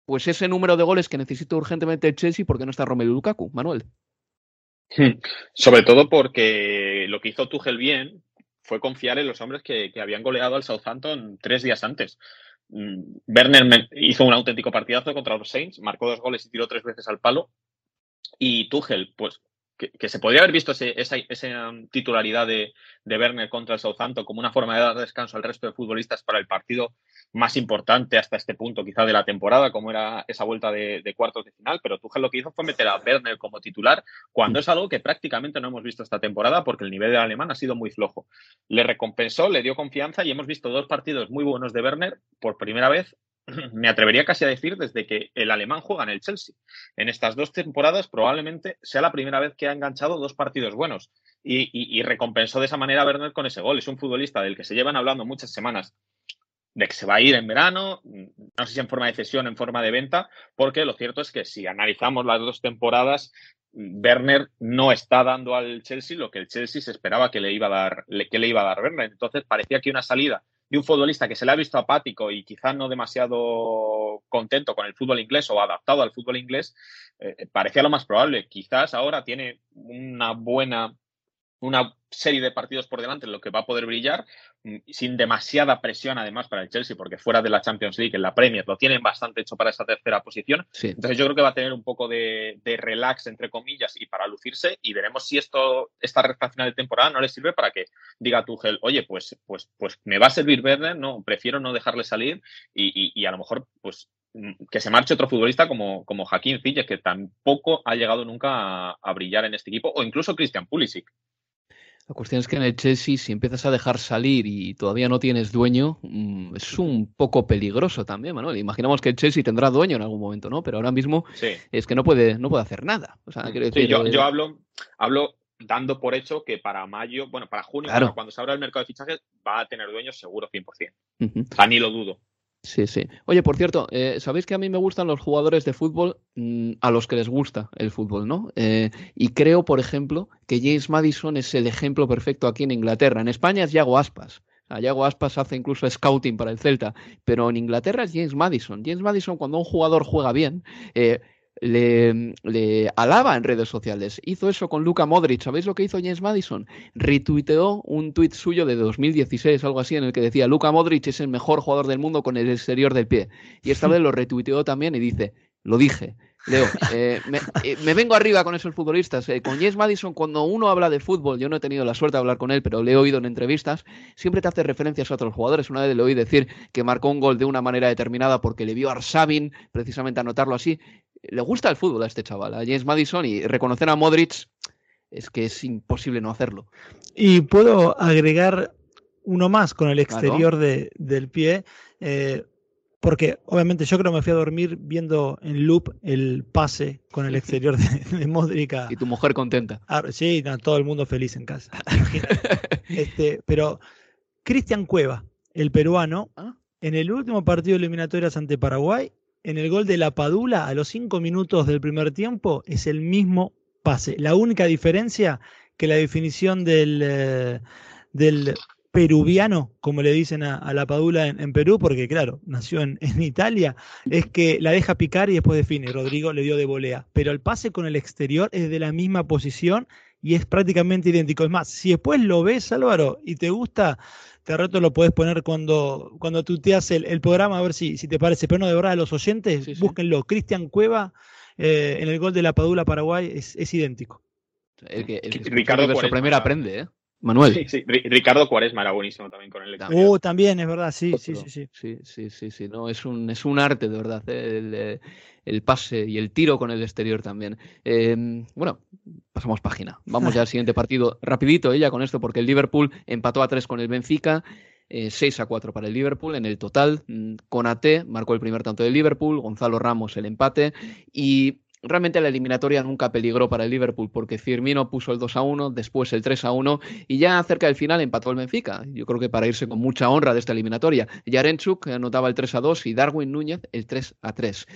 pues ese número de goles que necesita urgentemente el Chelsea porque no está Romelu Lukaku, Manuel. Sobre todo porque lo que hizo Tuchel bien fue confiar en los hombres que, habían goleado al Southampton tres días antes. Werner hizo un auténtico partidazo contra los Saints, marcó dos goles y tiró tres veces al palo. Y Tuchel, pues que, se podría haber visto esa, titularidad de, de Werner contra el Southampton como una forma de dar descanso al resto de futbolistas para el partido más importante hasta este punto quizá de la temporada, como era esa vuelta de, de cuartos de final, pero Tuchel lo que hizo fue meter a Werner como titular, cuando es algo que prácticamente no hemos visto esta temporada porque el nivel del alemán ha sido muy flojo. Le recompensó, le dio confianza y hemos visto dos partidos muy buenos de Werner por primera vez me atrevería casi a decir desde que el alemán juega en el Chelsea. En estas dos temporadas probablemente sea la primera vez que ha enganchado dos partidos buenos y, recompensó de esa manera a Werner con ese gol. Es un futbolista del que se llevan hablando muchas semanas de que se va a ir en verano, no sé si en forma de cesión, en forma de venta, porque lo cierto es que si analizamos las dos temporadas, Werner no está dando al Chelsea lo que el Chelsea se esperaba que le iba a dar, que le iba a dar Werner. Entonces parecía que una salida de un futbolista que se le ha visto apático y quizás no demasiado contento con el fútbol inglés o adaptado al fútbol inglés, eh, parecía lo más probable. Quizás ahora tiene una buena, una serie de partidos por delante en lo que va a poder brillar, sin demasiada presión además para el Chelsea, porque fuera de la Champions League, en la Premier, lo tienen bastante hecho para esa tercera posición. Sí. Entonces yo creo que va a tener un poco de, de, relax, entre comillas, y para lucirse, y veremos si esto, esta recta final de temporada no le sirve para que diga Tuchel, oye, pues, pues, pues me va a servir Werner, no, prefiero no dejarle salir, y, y, y a lo mejor, pues que se marche otro futbolista como, como Joaquín Fille, que tampoco ha llegado nunca a, a brillar en este equipo, o incluso Christian Pulisic. La cuestión es que en el Chelsea, si empiezas a dejar salir y todavía no tienes dueño, mmm, es un poco peligroso también, Manuel. Imaginamos que el Chelsea tendrá dueño en algún momento, ¿no? Pero ahora mismo sí. es que no puede, no puede hacer nada. O sea, quiero decir, sí, yo, yo, hablo, hablo dando por hecho que para mayo, bueno, para junio, claro. cuando se abra el mercado de fichajes, va a tener dueño seguro 100%. Uh -huh. A ni lo dudo. Sí, sí. Oye, por cierto, eh, ¿sabéis que a mí me gustan los jugadores de fútbol mmm, a los que les gusta el fútbol, ¿no? Eh, y creo, por ejemplo, que James Madison es el ejemplo perfecto aquí en Inglaterra. En España es Yago Aspas. Yago Aspas hace incluso scouting para el Celta, pero en Inglaterra es James Madison. James Madison, cuando un jugador juega bien, eh, le, le, alaba en redes sociales. Hizo eso con Luka Modric. ¿Sabéis lo que hizo James Madison? Retuiteó un tuit suyo de 2016, algo así, en el que decía Luka Modric es el mejor jugador del mundo con el exterior del pie. Y esta vez lo retuiteó también y dice, lo dije. Leo, eh, me, eh, me, vengo arriba con esos futbolistas. Eh, con James Madison, cuando uno habla de fútbol, yo no he tenido la suerte de hablar con él, pero le he oído en entrevistas, siempre te hace referencias a otros jugadores. Una vez le oí decir que marcó un gol de una manera determinada porque le vio a Arsabin precisamente anotarlo así. Le gusta el fútbol a este chaval, a James Madison, y reconocer a Modric es que es imposible no hacerlo. Y puedo agregar uno más con el exterior claro. de, del pie. Eh, porque obviamente yo creo que me fui a dormir viendo en loop el pase con el exterior de, de Modric. A, y tu mujer contenta. A, sí, no, todo el mundo feliz en casa. este, pero Cristian Cueva, el peruano, ¿Ah? en el último partido de eliminatorias ante Paraguay, en el gol de la Padula, a los cinco minutos del primer tiempo, es el mismo pase. La única diferencia que la definición del, eh, del peruviano, como le dicen a, a la Padula en, en, Perú, porque claro, nació en, en, Italia, es que la deja picar y después define. Rodrigo le dio de volea. Pero el pase con el exterior es de la misma posición y es prácticamente idéntico. Es más, si después lo ves, Álvaro, y te gusta, te reto lo puedes poner cuando, cuando tuteas el, el programa, a ver si, si te parece. Pero no, de verdad, los oyentes, sí, sí. búsquenlo. Cristian Cueva eh, en el gol de la Padula Paraguay es, es idéntico. El que, el que Ricardo primero aprende, ¿eh? Manuel. Sí, sí. Ri- Ricardo Cuaresma era buenísimo también con el Oh, también, es verdad, sí, sí, sí, sí. Sí, sí, sí, sí. No, es un, es un arte, de verdad, ¿eh? el, eh, el pase y el tiro con el exterior también. Eh, bueno, pasamos página. Vamos ya al siguiente partido. Rapidito ella con esto, porque el Liverpool empató a tres con el Benfica. eh, 6 a 4 para el Liverpool en el total. Mm, Konate marcó el primer tanto del Liverpool, Gonzalo Ramos el empate y realmente la eliminatoria nunca peligró para el Liverpool porque Firmino puso el 2 a 1, después el 3 a 1 y ya cerca del final empató el Benfica. Yo creo que para irse con mucha honra de esta eliminatoria. Yarenchuk anotaba el 3 a 2 y Darwin Núñez el 3 a 3.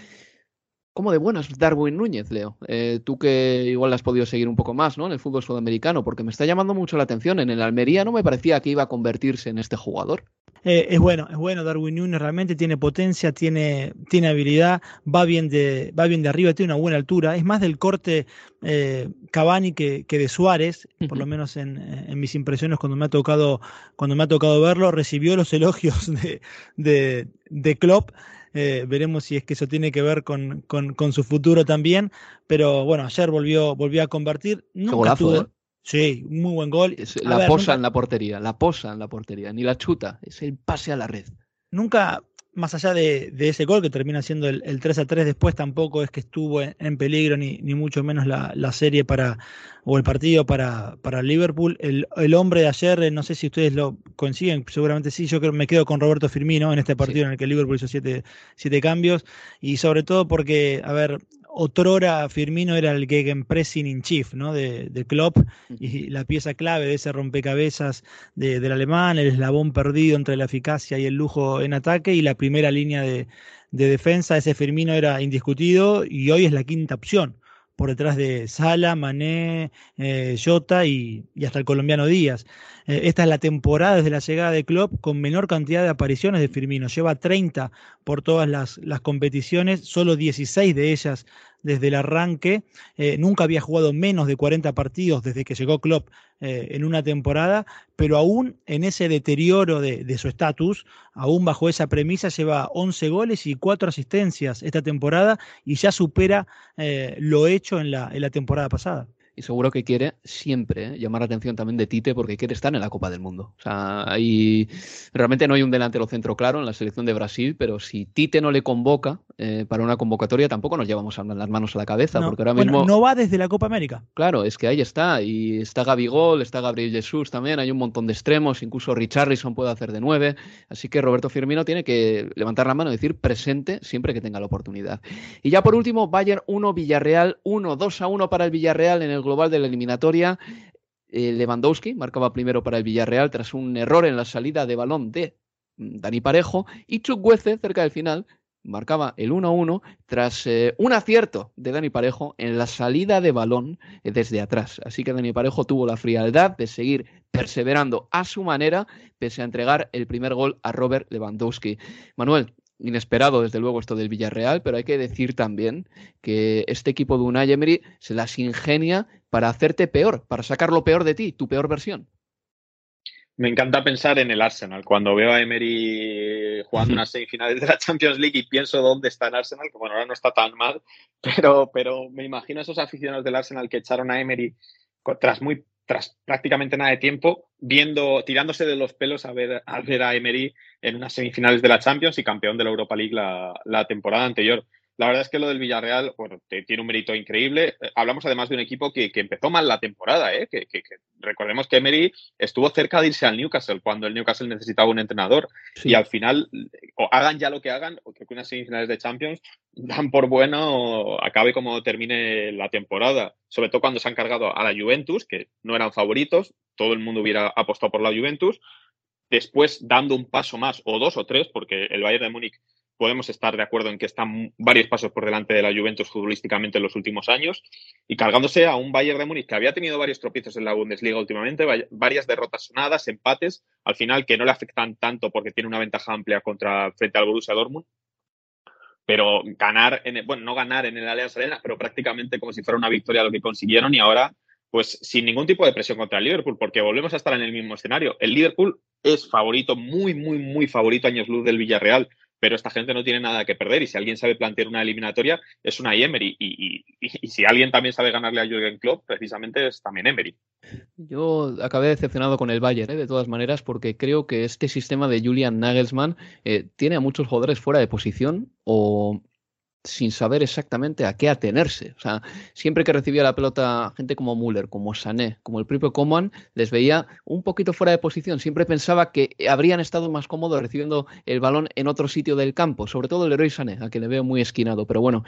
¿Cómo de bueno es Darwin Núñez, Leo? Eh, tú que igual has podido seguir un poco más ¿no? en el fútbol sudamericano, porque me está llamando mucho la atención. En el Almería no me parecía que iba a convertirse en este jugador. Eh, es bueno, es bueno Darwin Núñez, realmente tiene potencia, tiene, tiene habilidad, va bien, de, va bien de arriba, tiene una buena altura, es más del corte eh, Cavani que, que de Suárez, por lo menos en, en, mis impresiones cuando me ha tocado, cuando me ha tocado verlo, recibió los elogios de, de, de Klopp. Eh, veremos si es que eso tiene que ver con, con, con, su futuro también. Pero bueno, ayer volvió, volvió a convertir. Nunca golazo, tuvo, ¿eh? Sí, muy buen gol. Es, la ver, posa nunca, en la portería, la posa en la portería, ni la chuta, es el pase a la red. Nunca, más allá de, de ese gol que termina siendo el, el, 3 a 3 después, tampoco es que estuvo en, en peligro, ni, ni, mucho menos la, la, serie para, o el partido para, para Liverpool. El, el, hombre de ayer, no sé si ustedes lo consiguen, seguramente sí, yo creo me quedo con Roberto Firmino en este partido sí. en el que Liverpool hizo siete, siete cambios, y sobre todo porque, a ver, otrora Firmino era el gegenpressing in chief ¿no? de, de Klopp y la pieza clave de ese rompecabezas de, del alemán, el eslabón perdido entre la eficacia y el lujo en ataque y la primera línea de, de defensa, ese Firmino era indiscutido y hoy es la quinta opción por detrás de Sala, Mané, eh, Jota y, y, hasta el colombiano Díaz. Eh, esta es la temporada desde la llegada de Klopp con menor cantidad de apariciones de Firmino. Lleva 30 por todas las, las competiciones, solo 16 de ellas desde el arranque. Eh, nunca había jugado menos de 40 partidos desde que llegó Klopp eh, en una temporada, pero aún en ese deterioro de, su estatus, aún bajo esa premisa, lleva 11 goles y 4 asistencias esta temporada y ya supera eh, lo hecho en la, en la temporada pasada y seguro que quiere siempre ¿eh? llamar la atención también de Tite porque quiere estar en la Copa del Mundo. O sea, ahí realmente no hay un delantero centro claro en la selección de Brasil, pero si Tite no le convoca eh, para una convocatoria, tampoco nos llevamos las manos a la cabeza. No, porque ahora bueno, mismo. no va desde la Copa América. Claro, es que ahí está. Y está Gabigol, está Gabriel Jesús también. Hay un montón de extremos, incluso Richarlison puede hacer de nueve. Así que Roberto Firmino tiene que levantar la mano y decir presente siempre que tenga la oportunidad. Y ya por último, Bayern 1, Villarreal 1, 2 a 1 para el Villarreal en el global de la eliminatoria. Eh, Lewandowski marcaba primero para el Villarreal tras un error en la salida de balón de Dani Parejo y Chukwueze cerca del final marcaba el 1-1 tras eh, un acierto de Dani Parejo en la salida de balón eh, desde atrás. Así que Dani Parejo tuvo la frialdad de seguir perseverando a su manera pese a entregar el primer gol a Robert Lewandowski. Manuel, inesperado desde luego esto del Villarreal, pero hay que decir también que este equipo de Unai Emery se las ingenia para hacerte peor, para sacar lo peor de ti, tu peor versión. Me encanta pensar en el Arsenal. Cuando veo a Emery jugando unas semifinales de la Champions League y pienso dónde está en Arsenal, que bueno, ahora no está tan mal, pero, pero me imagino a esos aficionados del Arsenal que echaron a Emery tras muy tras prácticamente nada de tiempo, viendo, tirándose de los pelos a ver, a ver a Emery en unas semifinales de la Champions y campeón de la Europa League la, la temporada anterior. La verdad es que lo del Villarreal bueno, tiene un mérito increíble. Hablamos además de un equipo que, que empezó mal la temporada. ¿eh? Que, que, que, recordemos que Emery estuvo cerca de irse al Newcastle cuando el Newcastle necesitaba un entrenador. Sí. Y al final, o hagan ya lo que hagan, o que unas semifinales de Champions dan por bueno acabe como termine la temporada. Sobre todo cuando se han cargado a la Juventus, que no eran favoritos. Todo el mundo hubiera apostado por la Juventus. Después dando un paso más, o dos o tres, porque el Bayern de Múnich podemos estar de acuerdo en que están varios pasos por delante de la Juventus futbolísticamente en los últimos años y cargándose a un Bayern de Múnich que había tenido varios tropiezos en la Bundesliga últimamente, varias derrotas sonadas, empates, al final que no le afectan tanto porque tiene una ventaja amplia contra frente al Borussia Dortmund. Pero ganar, en bueno, no ganar en el Allianz Arena, pero prácticamente como si fuera una victoria lo que consiguieron y ahora pues sin ningún tipo de presión contra el Liverpool, porque volvemos a estar en el mismo escenario. El Liverpool es favorito, muy, muy, muy favorito, años luz del Villarreal, pero esta gente no tiene nada que perder y si alguien sabe plantear una eliminatoria es una Emery y, si alguien también sabe ganarle a Jürgen Klopp, precisamente es también Emery. Yo acabé decepcionado con el Bayern, ¿eh? de todas maneras, porque creo que este sistema de Julian Nagelsmann eh, tiene a muchos jugadores fuera de posición o sin saber exactamente a qué atenerse. O sea, siempre que recibía la pelota gente como Müller, como Sané, como el propio Coman, les veía un poquito fuera de posición. Siempre pensaba que habrían estado más cómodos recibiendo el balón en otro sitio del campo, sobre todo el héroe Sané, a quien le veo muy esquinado. Pero bueno,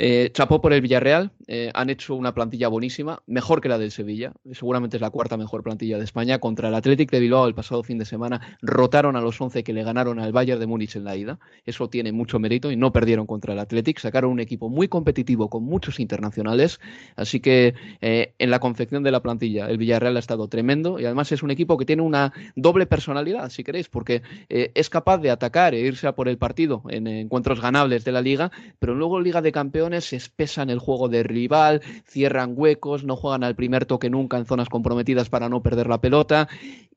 eh, chapó por el Villarreal, eh, han hecho una plantilla buenísima, mejor que la del Sevilla, seguramente es la cuarta mejor plantilla de España. Contra el Athletic de Bilbao el pasado fin de semana rotaron a los 11 que le ganaron al Bayern de Múnich en la ida, eso tiene mucho mérito y no perdieron contra el Athletic, sacaron un equipo muy competitivo con muchos internacionales, así que eh, en la confección de la plantilla el Villarreal ha estado tremendo y además es un equipo que tiene una doble personalidad, si queréis, porque es capaz de atacar e irse a por el partido en encuentros ganables de la liga, pero luego Liga de Campeones se espesan el juego de rival, cierran huecos, no juegan al primer toque nunca en zonas comprometidas para no perder la pelota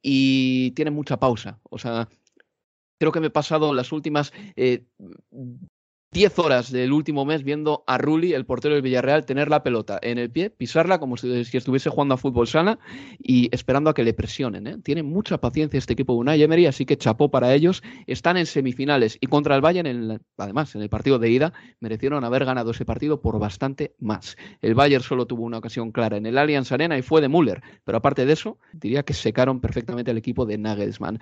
y tienen mucha pausa. O sea, creo que me he pasado las últimas eh, 10 horas del último mes viendo a Rulli, el portero del Villarreal, tener la pelota en el pie, pisarla como si, estuviese jugando a fútbol sana y esperando a que le presionen. ¿eh? Tiene mucha paciencia este equipo de Unai Emery, así que chapó para ellos. Están en semifinales y contra el Bayern, en además, en el partido de ida, merecieron haber ganado ese partido por bastante más. El Bayern solo tuvo una ocasión clara en el Allianz Arena y fue de Müller, pero aparte de eso, diría que secaron perfectamente al equipo de Nagelsmann.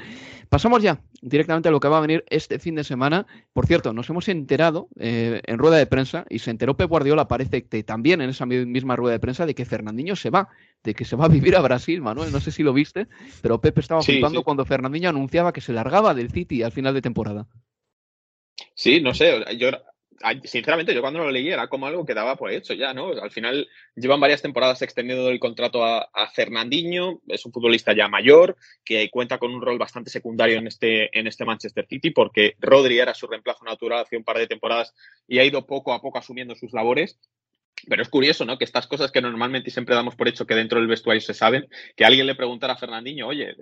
Pasamos ya directamente a lo que va a venir este fin de semana. Por cierto, nos hemos enterado eh, en rueda de prensa y se enteró Pep Guardiola, parece que también en esa misma rueda de prensa, de que Fernandinho se va, de que se va a vivir a Brasil, Manuel. No sé si lo viste, pero Pep estaba flipando cuando Fernandinho anunciaba que se largaba del City al final de temporada. Sí, no sé, yo sinceramente, yo cuando lo leí era como algo que daba por hecho ya, ¿no? Al final llevan varias temporadas extendiendo el contrato a, Fernandinho, es un futbolista ya mayor, que cuenta con un rol bastante secundario en este, en este Manchester City, porque Rodri era su reemplazo natural hace un par de temporadas y ha ido poco a poco asumiendo sus labores. Pero es curioso, ¿no? Que estas cosas que normalmente siempre damos por hecho que dentro del vestuario se saben, que alguien le preguntara a Fernandinho, oye,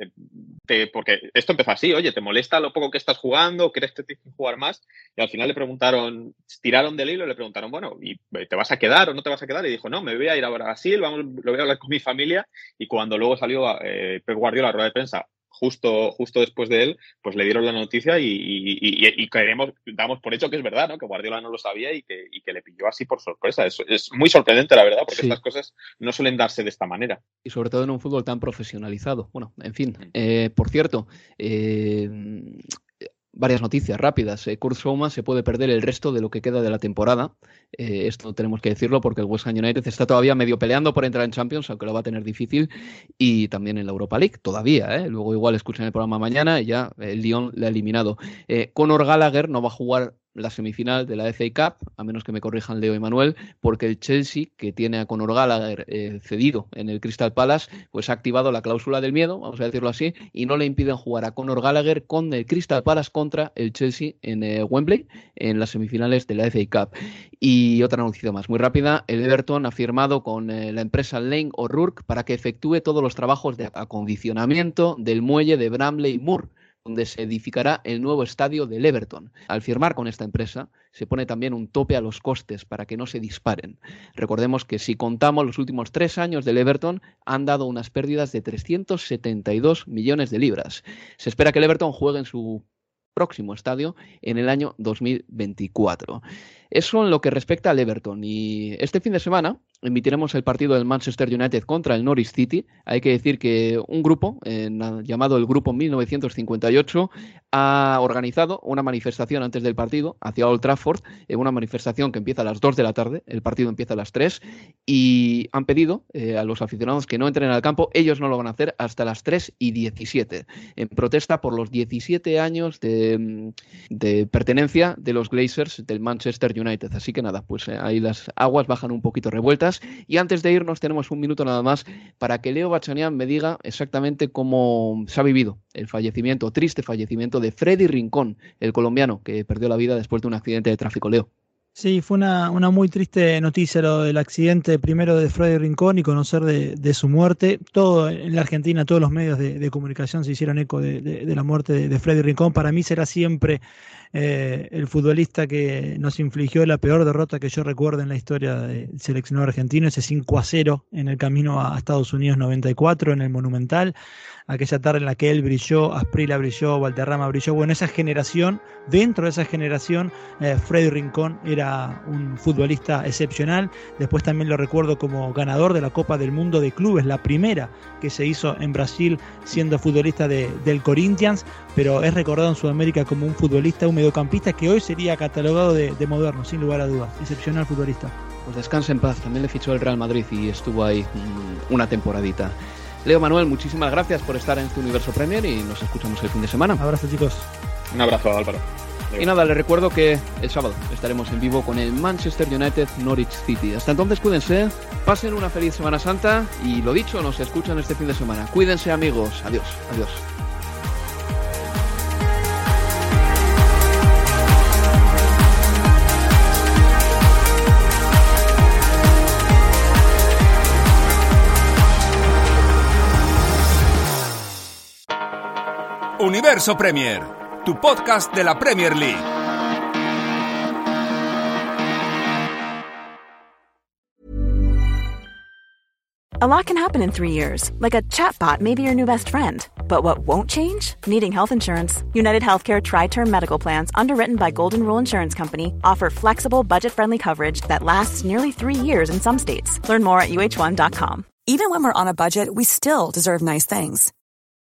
te, porque esto empezó así, oye, ¿te molesta lo poco que estás jugando? ¿Crees que tienes que jugar más? Y al final le preguntaron, tiraron del hilo y le preguntaron, bueno, ¿y te vas a quedar o no te vas a quedar? Y dijo, no, me voy a ir a Brasil, vamos, lo voy a hablar con mi familia. Y cuando luego salió eh, Guardiola la rueda de prensa, justo, justo después de él, pues le dieron la noticia y, y, creemos, damos por hecho que es verdad, ¿no? Que Guardiola no lo sabía y que, que le pilló así por sorpresa. Es, es muy sorprendente, la verdad, porque estas cosas no suelen darse de esta manera. Y sobre todo en un fútbol tan profesionalizado. Bueno, en fin. Eh, por cierto, eh, varias noticias rápidas. Eh, Kurt Soma se puede perder el resto de lo que queda de la temporada. Eh, esto tenemos que decirlo porque el West Ham United está todavía medio peleando por entrar en Champions, aunque lo va a tener difícil, y también en la Europa League, todavía. ¿eh? Luego igual escuchan el programa mañana y ya el Lyon le ha eliminado. Conor Gallagher no va a jugar la semifinal de la FA Cup, a menos que me corrijan Leo y Manuel, porque el Chelsea, que tiene a Conor Gallagher eh, cedido en el Crystal Palace, pues ha activado la cláusula del miedo, vamos a decirlo así, y no le impiden jugar a Conor Gallagher con el Crystal Palace contra el Chelsea en eh, Wembley en las semifinales de la FA Cup. Y otra noticia más, muy rápida, el Everton ha firmado con eh, la empresa Lane O'Rourke para que efectúe todos los trabajos de acondicionamiento del muelle de Bramley Moor donde se edificará el nuevo estadio del Everton. Al firmar con esta empresa, se pone también un tope a los costes para que no se disparen. Recordemos que si contamos los últimos tres años del Everton, han dado unas pérdidas de 372 millones de libras. Se espera que el Everton juegue en su próximo estadio en el año 2024. Eso en lo que respecta al Everton. Y este fin de semana emitiremos el partido del Manchester United contra el Norwich City. Hay que decir que un grupo, llamado el Grupo 1958, ha organizado una manifestación antes del partido hacia Old Trafford, eh, una manifestación que empieza a las 2 de la tarde, el partido empieza a las 3, y han pedido eh, a los aficionados que no entren al campo, ellos no lo van a hacer hasta las 3 y 17, en protesta por los 17 años de, de pertenencia de los Glazers del Manchester United. Así que nada, pues eh, ahí las aguas bajan un poquito revueltas. Y antes de irnos, tenemos un minuto nada más para que Leo Bachanian me diga exactamente cómo se ha vivido el fallecimiento, triste fallecimiento de Freddy Rincón, el colombiano que perdió la vida después de un accidente de tráfico. Leo. Sí, fue una, una, muy triste noticia lo del accidente primero de Freddy Rincón y conocer de, su muerte. Todo en la Argentina, todos los medios de, comunicación se hicieron eco de la muerte de, Freddy Rincón. Para mí será siempre eh, el futbolista que nos infligió la peor derrota que yo recuerdo en la historia del seleccionado argentino, ese 5 a 0 en el camino a Estados Unidos 94 en el Monumental aquella tarde en la que él brilló, Asprila brilló, Valderrama brilló. Bueno, esa generación, dentro de esa generación, eh, Freddy Rincón era un futbolista excepcional. Después también lo recuerdo como ganador de la Copa del Mundo de Clubes, la primera que se hizo en Brasil siendo futbolista de, del Corinthians, pero es recordado en Sudamérica como un futbolista, un mediocampista que hoy sería catalogado de, de moderno, sin lugar a dudas. Excepcional futbolista. Pues descansa en paz, también le fichó el Real Madrid y estuvo ahí mm, una temporadita. Leo Manuel, muchísimas gracias por estar en este Universo Premier y nos escuchamos el fin de semana. Un abrazo, chicos. Un abrazo, Álvaro. Y nada, les recuerdo que el sábado estaremos en vivo con el Manchester United Norwich City. Hasta entonces, cuídense, pasen una feliz Semana Santa y lo dicho, nos escuchan este fin de semana. Cuídense, amigos. Adiós, adiós. Universo Premier, tu podcast de la Premier League. A lot can happen in three years, like a chatbot may be your new best friend. But what won't change? Needing health insurance. United Healthcare Tri Term Medical Plans, underwritten by Golden Rule Insurance Company, offer flexible, budget friendly coverage that lasts nearly three years in some states. Learn more at uh1.com. Even when we're on a budget, we still deserve nice things.